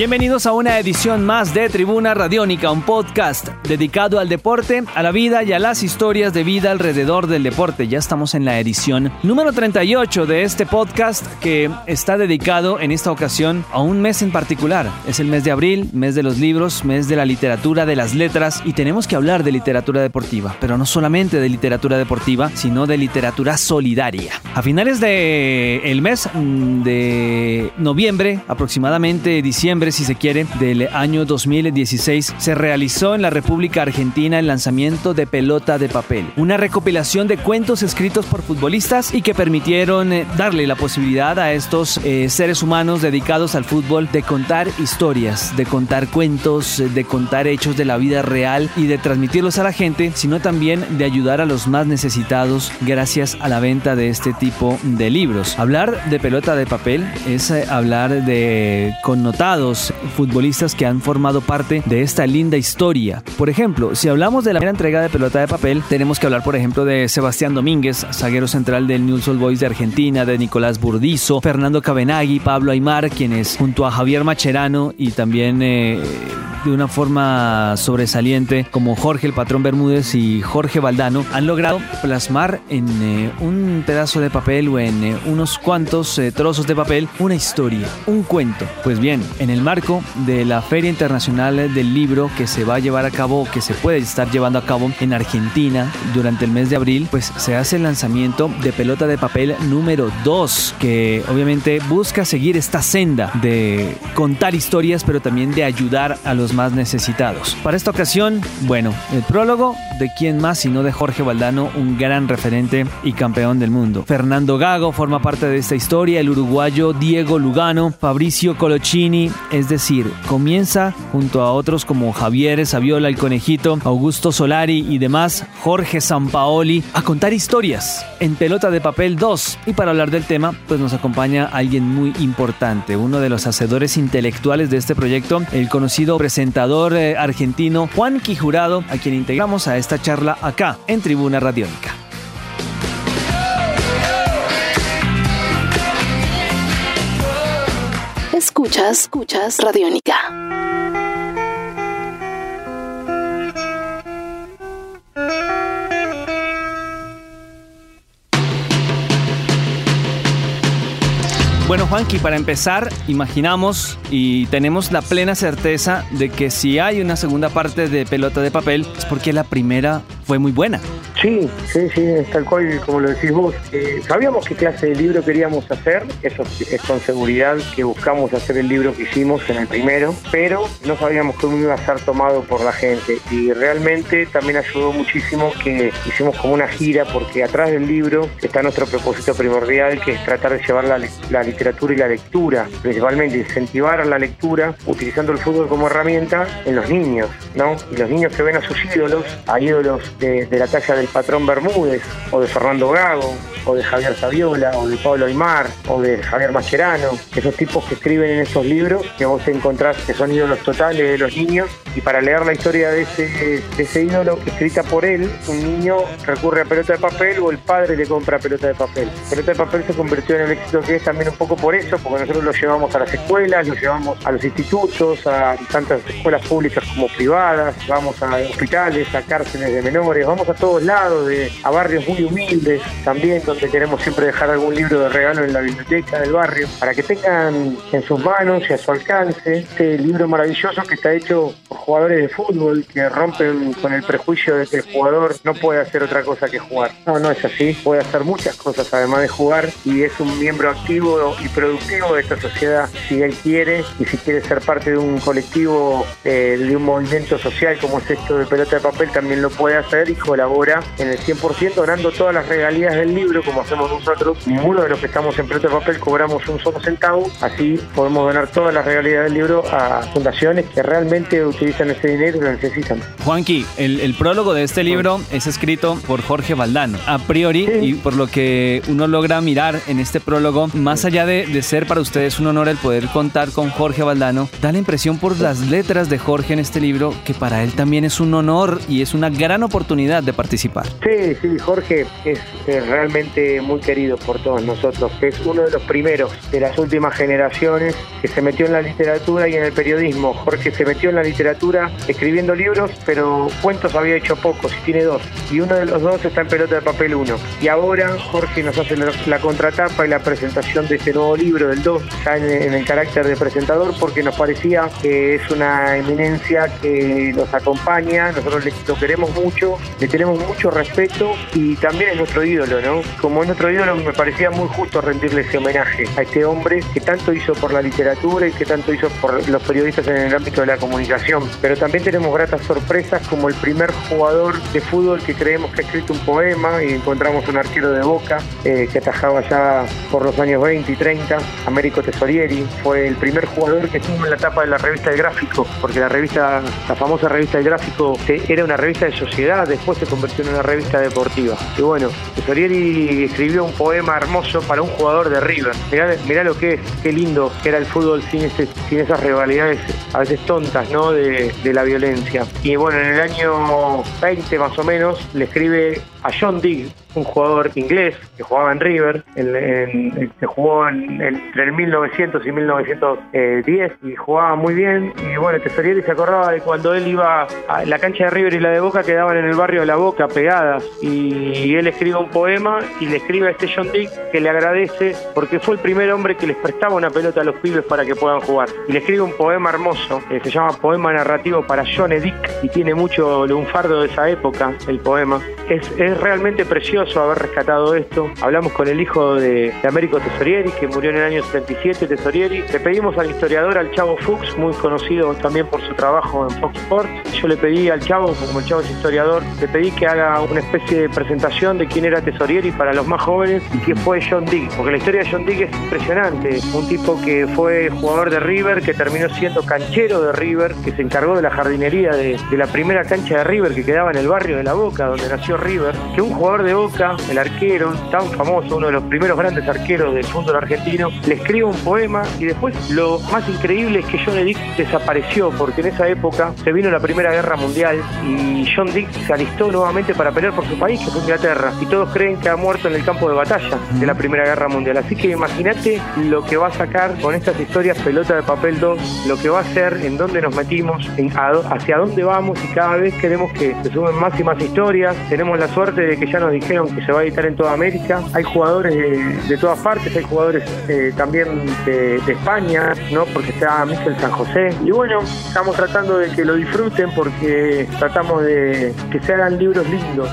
Bienvenidos a una edición más de Tribuna Radiónica, un podcast dedicado al deporte, a la vida y a las historias de vida alrededor del deporte. Ya estamos en la edición número 38 de este podcast que está dedicado en esta ocasión a un mes en particular. Es el mes de abril, mes de los libros, mes de la literatura, de las letras y tenemos que hablar de literatura deportiva, pero no solamente de literatura deportiva, sino de literatura solidaria. A finales del el mes mm, de noviembre, aproximadamente diciembre, si se quiere, del año 2016, se realizó en la República Argentina el lanzamiento de Pelota de Papel, una recopilación de cuentos escritos por futbolistas y que permitieron eh, darle la posibilidad a estos eh, seres humanos dedicados al fútbol de contar historias, de contar cuentos, eh, de contar hechos de la vida real y de transmitirlos a la gente, sino también de ayudar a los más necesitados gracias a la venta de este tipo de libros. Hablar de pelota de papel es hablar de futbolistas que han formado parte de esta linda historia. Por ejemplo, si hablamos de la primera entrega de pelota de papel, tenemos que hablar, por ejemplo, de Sebastián Domínguez, zaguero central del Newell's Old Boys de Argentina, de Nicolás Burdizo, Fernando Cabenagui, Pablo Aymar, quienes junto a Javier Macherano y también eh, de una forma sobresaliente como Jorge el Patrón Bermúdez y Jorge Valdano han logrado plasmar en eh, un pedazo de papel o en eh, unos cuantos trozos de papel una historia, un cuento. Pues bien, en el marco de la Feria Internacional del Libro que se va a llevar a cabo, que se puede estar llevando a cabo en Argentina durante el mes de abril, pues se hace el lanzamiento de Pelota de Papel número 2, que obviamente busca seguir esta senda de contar historias, pero también de ayudar a los más necesitados. Para esta ocasión, bueno, el prólogo de quién más sino de Jorge Valdano, un gran referente y campeón del mundo. Fernando Gago forma parte de esta historia, el uruguayo Diego Lugano, Fabricio Colochini, es decir, comienza junto a otros como Javier Saviola, el conejito, Augusto Solari y demás, Jorge Sampaoli, a contar historias en Pelota de Papel 2. Y para hablar del tema, pues nos acompaña alguien muy importante, uno de los hacedores intelectuales de este proyecto, el conocido presentador eh, argentino Juan Quijurado, a quien integramos a esta charla acá en Tribuna Radiónica. Escuchas, escuchas Radiónica. Bueno, Juanqui, para empezar, imaginamos y tenemos la plena certeza de que si hay una segunda parte de Pelota de Papel es porque la primera fue muy buena. Sí, sí, sí, tal cual como lo decís vos. Eh, sabíamos qué clase de libro queríamos hacer, eso es con seguridad que buscamos hacer el libro que hicimos en el primero, pero no sabíamos cómo iba a ser tomado por la gente y realmente también ayudó muchísimo que hicimos como una gira porque atrás del libro está nuestro propósito primordial que es tratar de llevar la, literatura y la lectura, principalmente incentivar la lectura utilizando el fútbol como herramienta en los niños, ¿no? Y los niños que ven a sus ídolos, a ídolos de, de la talla del patrón Bermúdez, o de Fernando Gago, o de Javier Saviola, o de Pablo Aymar, o de Javier Mascherano, esos tipos que escriben en estos libros, que vos encontrás que son ídolos totales de los niños, y para leer la historia de ese, ese ídolo escrita por él, un niño recurre a pelota de papel o el padre le compra pelota de papel. Pelota de papel se convirtió en el éxito que es también un poco por eso, porque nosotros lo llevamos a las escuelas, lo llevamos a los institutos, a tantas escuelas públicas como privadas, vamos a hospitales, a cárceles de menores, vamos a todos lados, de, a barrios muy humildes también, donde queremos siempre dejar algún libro de regalo en la biblioteca del barrio, para que tengan en sus manos y a su alcance este libro maravilloso que está hecho por jugadores de fútbol que rompen con el prejuicio de que el jugador no puede hacer otra cosa que jugar. No, no es así, puede hacer muchas cosas además de jugar y es un miembro activo y productivo de esta sociedad si él quiere y si quiere ser parte de un colectivo, eh, de un movimiento social como es esto de pelota de papel, también lo puede hacer y colabora en el 100% donando todas las regalías del libro como hacemos nosotros. Ninguno de los que estamos en pelota de papel cobramos un solo centavo, así podemos donar toda la realidad del libro a fundaciones que realmente utilizan ese dinero y lo necesitan. Juanqui, el, el prólogo de este libro es escrito por Jorge Valdano. A priori, Sí. y por lo que uno logra mirar en este prólogo, más allá de, de ser para ustedes un honor el poder contar con Jorge Valdano, da la impresión por las letras de Jorge en este libro que para él también es un honor y es una gran oportunidad de participar. Sí, sí, Jorge es eh, muy querido por todos nosotros. Es uno de los primeros de las últimas generaciones que se metió en la literatura y en el periodismo. Jorge se metió en la literatura escribiendo libros, pero cuentos había hecho pocos y tiene dos. Y uno de los dos está en pelota de papel 1. Y ahora Jorge nos hace la, contratapa y la presentación de este nuevo libro del 2, ya en, en el carácter de presentador, porque nos parecía que es una eminencia que nos acompaña, nosotros le- lo queremos mucho, le tenemos mucho respeto y también es nuestro ídolo, ¿no? Como es nuestro ídolo, me parecía muy justo rendirle ese homenaje a este hombre que tanto hizo por la literatura y que tanto hizo por los periodistas en el ámbito de la comunicación. Pero también tenemos gratas sorpresas como el primer jugador de fútbol que creemos que ha escrito un poema y encontramos un arquero de Boca eh, que atajaba ya por los años 20 y 30, Américo Tesorieri, fue el primer jugador que estuvo en la tapa de la revista El Gráfico, porque la revista, la famosa revista El Gráfico era una revista de sociedad, después se convirtió en una revista deportiva. Y bueno, Tesorieri escribió un poema hermoso para un jugador de River. Mirá, mirá lo que es, qué lindo que era el fútbol sin, esas rivalidades a veces tontas, ¿no? De la violencia. Y bueno, en el año 20 más o menos le escribe a John Digg, un jugador inglés que jugaba en River, en- en- que jugó en- entre el 1900 y 1910 y jugaba muy bien. Y bueno, Tesorieri se acordaba de cuando él iba a la cancha de River y la de Boca quedaban en el barrio de La Boca pegadas. Y él escribe un poema y le escribe a este John Dick que le agradece porque fue el primer hombre que les prestaba una pelota a los pibes para que puedan jugar. Y le escribe un poema hermoso, que se llama Poema Narrativo para John Dick y tiene mucho lunfardo de esa época, el poema. Es realmente precioso haber rescatado esto. Hablamos con el hijo de, Américo Tesorieri, que murió en el año 77, Tesorieri. Le pedimos al historiador, al Chavo Fuchs, muy conocido también por su trabajo en Fox Sports. Yo le pedí al Chavo, como el Chavo es historiador, le pedí que haga una especie de presentación de quién era Tesorieri para los más jóvenes y que fue John Dick, porque la historia de John Dick es impresionante. Un tipo que fue jugador de River, que terminó siendo canchero de River, que se encargó de la jardinería de la primera cancha de River que quedaba en el barrio de La Boca, donde nació River, que un jugador de Boca, el arquero, tan famoso, uno de los primeros grandes arqueros del fútbol argentino, le escribe un poema y después lo más increíble es que John Dick desapareció, porque en esa época se vino la Primera Guerra Mundial y John Dick se alistó nuevamente para pelear por su país, que fue Inglaterra, y todos creen que ha muerto en el campo de batalla de la Primera Guerra Mundial. Así que imagínate lo que va a sacar con estas historias Pelota de Papel 2, lo que va a hacer, en dónde nos metimos, hacia dónde vamos y cada vez queremos que se sumen más y más historias. Tenemos la suerte de que ya nos dijeron que se va a editar en toda América. Hay jugadores de, todas partes, hay jugadores eh, también de, de España, ¿no? Porque está Michel San José. Y bueno, estamos tratando de que lo disfruten porque tratamos de que se hagan libros lindos,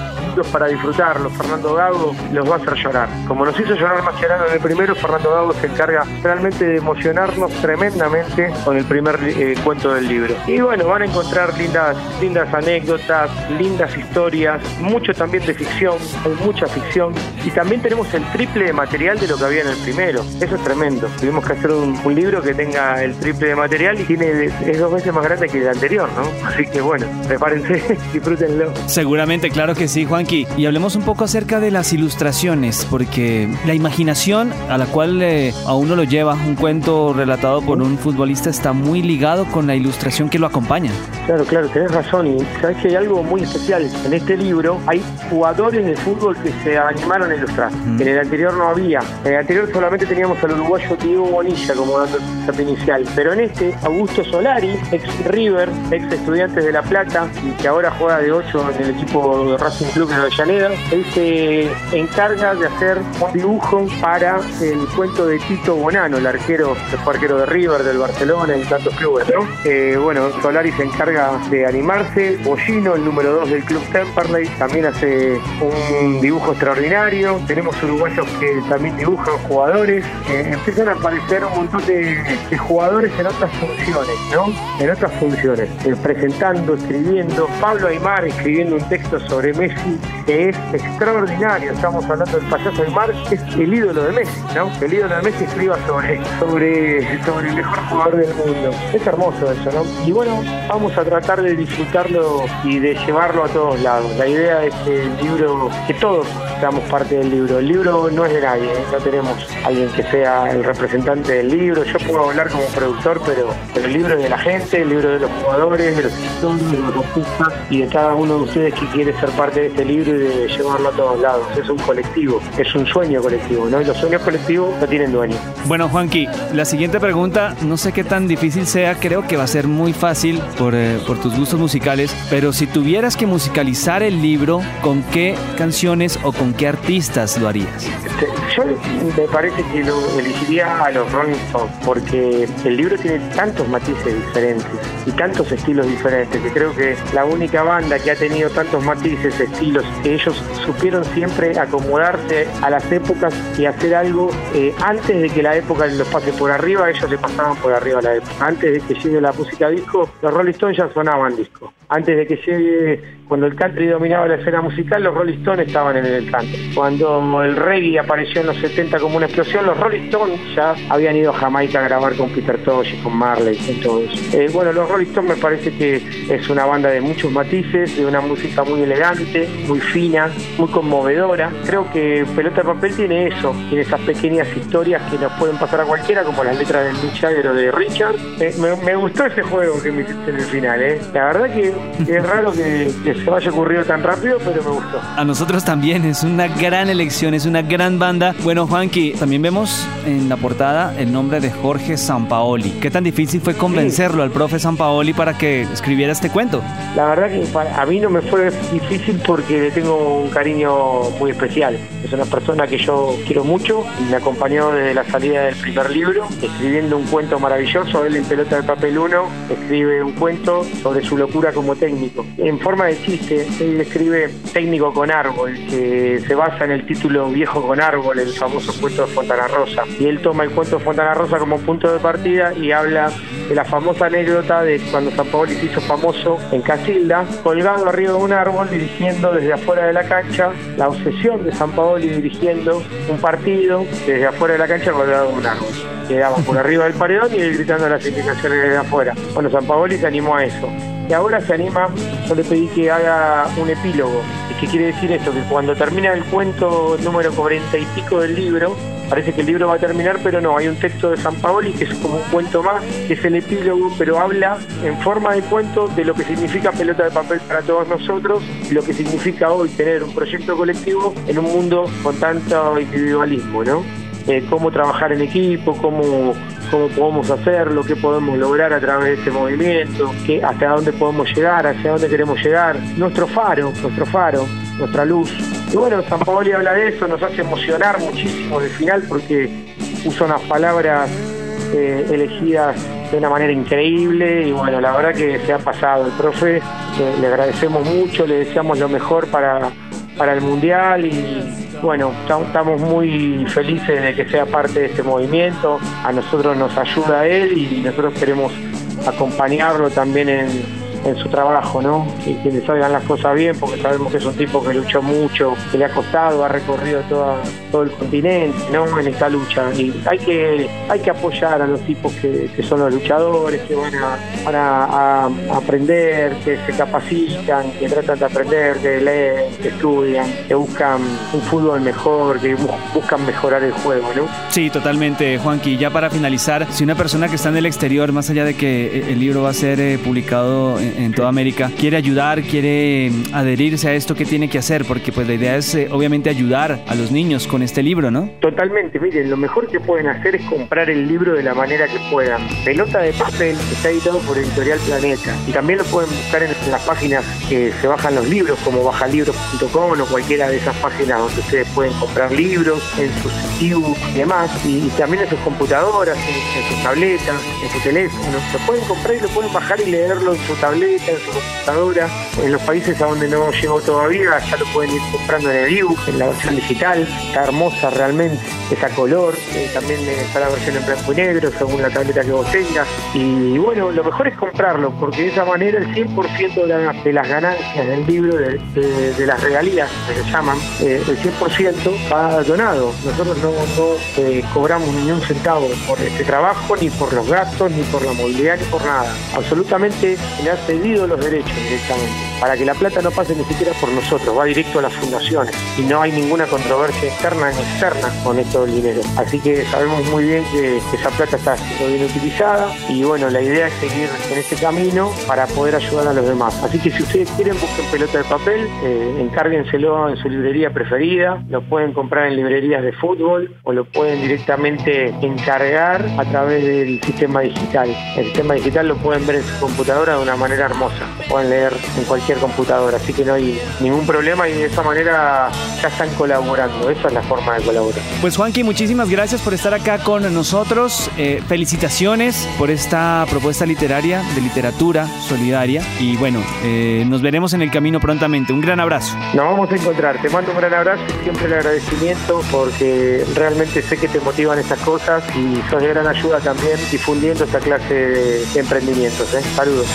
para disfrutarlos. Fernando Gago los va a hacer llorar. Como nos hizo llorar Mascherano en el primero, Fernando Gago se encarga realmente de emocionarnos tremendamente con el primer eh, cuento del libro. Y bueno, van a encontrar lindas, lindas anécdotas, lindas historias, mucho también de ficción, hay mucha ficción. Y también tenemos el triple de material de lo que había en el primero. Eso es tremendo. Tuvimos que hacer un, libro que tenga el triple de material y tiene es dos veces más grande que el anterior, ¿no? Así que bueno, prepárense, disfrútenlo. Seguramente, claro que sí, Y hablemos un poco acerca de las ilustraciones, porque la imaginación a la cual eh, a uno lo lleva un cuento relatado por un futbolista está muy ligado con la ilustración que lo acompaña. Claro, claro, tenés razón. Y sabes que hay algo muy especial. En este libro hay jugadores de fútbol que se animaron a ilustrar. Mm. En el anterior no había. En el anterior solamente teníamos al uruguayo Diego Bonilla como dando el inicial. Pero en este, Augusto Solari, ex River, ex estudiantes de La Plata, y que ahora juega de 8 en el equipo de Racing Club de Avellaneda, él se encarga de hacer un dibujo para el cuento de Tito Bonano, el arquero, que fue arquero de River, del Barcelona y tantos clubes, ¿no? Eh, bueno, Solari se encarga de animarse, Bollino, el número 2 del club Temperley, también hace un dibujo extraordinario, tenemos uruguayos que también dibujan jugadores, Eh, empiezan a aparecer un montón de, de jugadores en otras funciones, ¿no? En otras funciones, eh, presentando, escribiendo, Pablo Aymar escribiendo un texto sobre Messi que es extraordinario. Estamos hablando del payaso Aymar, que es el ídolo de Messi, ¿no? El ídolo de Messi escriba sobre, sobre, sobre el mejor jugador del mundo. Es hermoso eso, ¿no? Y bueno, vamos a tratar de disfrutarlo y de llevarlo a todos lados. La idea es que el libro, que todos seamos parte del libro. El libro no es de nadie, ¿eh? no tenemos alguien que sea el representante del libro. Yo puedo hablar como productor, pero, pero el libro es de la gente, el libro de los jugadores, de los escritores, de los artistas y de cada uno de ustedes que quiere ser parte de este libro y de llevarlo a todos lados. Es un colectivo, es un sueño colectivo, ¿no? Y los sueños colectivos no tienen dueño. Bueno, Juanqui, la siguiente pregunta, no sé qué tan difícil sea, creo que va a ser muy fácil por, eh, por tus gustos musicales, pero si tuvieras que musicalizar el libro, ¿con qué canciones o con qué artistas lo harías? Yo me parece que lo elegiría a los Rolling Stones porque el libro tiene tantos matices diferentes y tantos estilos diferentes que creo que la única banda que ha tenido tantos matices, estilos, ellos supieron siempre acomodarse a las épocas y hacer algo eh, antes de que la época los pase por arriba, ellos le pasaban por arriba a la época. Antes de que llegue la música disco, los Rolling Stones ya sonaban disco. Antes de que llegue, cuando el country dominaba la escena musical, los Rolling Stones estaban en el country. Cuando el reggae apareció en los 70 como una explosión, los Rolling Stones ya habían ido a Jamaica a grabar con Peter Tosh y con Marley, con todos. Eh, bueno, los Rolling Stones me parece que es una banda de muchos matices, de una música muy elegante, muy fina, muy conmovedora. Creo que Pelota de Papel tiene eso, tiene esas pequeñas historias que nos pueden pasar a cualquiera, como las letras del Mick o de Richard. Eh, me, gustó ese juego que me hiciste en el final, ¿eh? La verdad que es raro que, se vaya ocurrido tan rápido, pero me gustó. A nosotros también, es una gran elección, es una gran banda. Bueno, Juanqui, también vemos en la portada el nombre de Jorge Sampaoli. ¿Qué tan difícil fue convencerlo al profe Sampaoli para que escribiera este cuento? La verdad que a mí no me fue difícil porque le tengo un cariño muy especial. Es una persona que yo quiero mucho, me acompañó desde la salida del primer libro, escribiendo un cuento maravilloso. Él en Pelota de Papel 1 escribe un cuento sobre su locura como técnico. En forma de chiste, él escribe Técnico con árbol, que se basa en el título Viejo con árbol, el famoso cuento de Fontana Rosa. Y él toma el cuento de Fontana Rosa como punto de partida y habla de la famosa anécdota de cuando San Paolo se hizo famoso en Casilda, colgado arriba de un árbol, dirigiendo desde afuera de la cancha, la obsesión de San Paoli dirigiendo un partido desde afuera de la cancha colgado de un árbol. Quedaba por arriba del paredón y gritando las indicaciones desde afuera. Bueno, San Paoli se animó a eso y ahora se anima, yo le pedí que haga un epílogo. ¿Y qué quiere decir esto? Que cuando termina el cuento número 40 y pico del libro, parece que el libro va a terminar, pero no, hay un texto de San Paoli que es como un cuento más, que es el epílogo, pero habla en forma de cuento de lo que significa pelota de papel para todos nosotros lo que significa hoy tener un proyecto colectivo en un mundo con tanto individualismo, ¿no? Eh, cómo trabajar en equipo, cómo cómo podemos hacerlo, qué podemos lograr a través de este movimiento, qué, hasta dónde podemos llegar, hacia dónde queremos llegar, nuestro faro, nuestro faro, nuestra luz. Y bueno, San Paoli habla de eso, nos hace emocionar muchísimo el final porque usa unas palabras eh, elegidas de una manera increíble y bueno, la verdad que se ha pasado el profe, le agradecemos mucho, le deseamos lo mejor para, para el Mundial y bueno, estamos muy felices de que sea parte de este movimiento. A nosotros nos ayuda él y nosotros queremos acompañarlo también en, en su trabajo, ¿no? Que, que, le salgan las cosas bien, porque sabemos que es un tipo que luchó mucho, que le ha costado, ha recorrido todo el continente, ¿no? En esta lucha. Y hay que, hay que apoyar a los tipos que, son los luchadores, que van, a, aprender, que se capacitan, que tratan de aprender, que leen, que estudian, que buscan un fútbol mejor, que buscan mejorar el juego, ¿no? Sí, totalmente, Juanqui. Ya para finalizar, si una persona que está en el exterior, más allá de que el libro va a ser eh, publicado en, toda América, quiere ayudar, quiere mm, adherirse a esto, ¿qué tiene que hacer? Porque pues la idea es eh, obviamente ayudar a los niños con este libro, ¿no? Totalmente, miren, lo mejor que pueden hacer es comprar el libro de la manera que puedan. Pelota de papel está editado por Editorial Planeta y también lo pueden buscar en, las páginas que se bajan los libros como bajalibros.com o cualquiera de esas páginas donde ustedes pueden comprar libros en sus ebooks y demás y, también en sus computadoras, en, sus tabletas, en su teléfono. Lo pueden comprar y lo pueden bajar y leerlo en su tableta, en su computadora. En los países a donde no llegó todavía, ya lo pueden ir comprando en el ebook, en la versión digital. Está hermosa realmente, está color. Eh, también está la versión en blanco y negro, según la tableta que vos tengas. Y bueno, lo mejor es comprarlo, porque de esa manera el 100% de, las ganancias del libro, de, las regalías, que se llaman, eh, el 100% va donado. Nosotros no, eh, cobramos ni un centavo por este trabajo, ni por los gastos, ni por la movilidad, ni por nada. Absolutamente cedido los derechos directamente, para que la plata no pase ni siquiera por nosotros, va directo a las fundaciones y no hay ninguna controversia externa ni externa con esto del dinero. Así que sabemos muy bien que esa plata está siendo bien utilizada y bueno, la idea es seguir en este camino para poder ayudar a los demás. Así que si ustedes quieren, busquen pelota de papel, eh, encárguenselo en su librería preferida, lo pueden comprar en librerías de fútbol o lo pueden directamente encargar a través del sistema digital. El sistema digital lo pueden ver en su computadora de una manera hermosa, pueden leer en cualquier computadora, así que no hay ningún problema y de esa manera ya están colaborando, esa es la forma de colaborar. Pues Juanqui, muchísimas gracias por estar acá con nosotros, eh, felicitaciones por esta propuesta literaria de literatura solidaria y bueno, eh, nos veremos en el camino prontamente, un gran abrazo. Nos vamos a encontrar, te mando un gran abrazo y siempre el agradecimiento porque realmente sé que te motivan estas cosas y sos de gran ayuda también difundiendo esta clase de, emprendimientos. ¿eh? Saludos.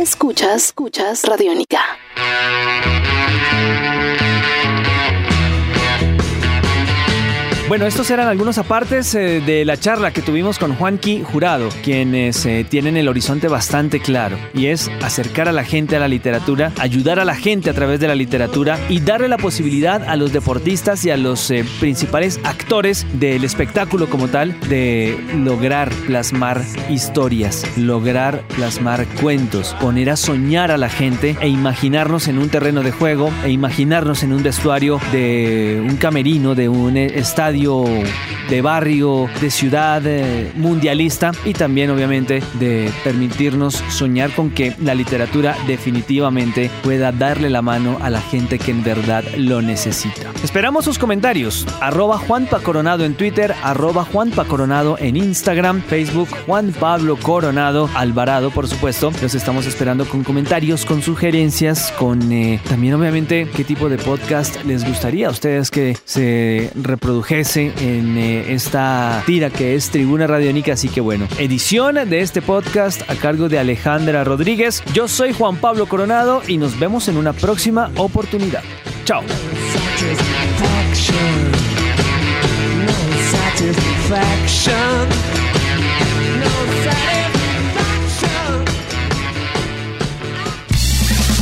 Escuchas, escuchas Radiónica. Bueno, estos eran algunos apartes eh, de la charla que tuvimos con Juanqui Jurado, quienes eh, tienen el horizonte bastante claro y es acercar a la gente a la literatura, ayudar a la gente a través de la literatura y darle la posibilidad a los deportistas y a los eh, principales actores del espectáculo como tal de lograr plasmar historias, lograr plasmar cuentos, poner a soñar a la gente e imaginarnos en un terreno de juego e imaginarnos en un vestuario de un camerino, de un estadio de barrio, de ciudad eh, mundialista y también obviamente de permitirnos soñar con que la literatura definitivamente pueda darle la mano a la gente que en verdad lo necesita. Esperamos sus comentarios. Arroba en Twitter, arroba en Instagram, Facebook, Juan Pablo Coronado Alvarado, por supuesto. Los estamos esperando con comentarios, con sugerencias, con eh, también obviamente qué tipo de podcast les gustaría a ustedes que se reprodujese en eh, esta tira que es Tribuna Radiónica. Así que bueno, edición de este podcast a cargo de Alejandra Rodríguez. Yo soy Juan Pablo Coronado y nos vemos en una próxima oportunidad. Chao.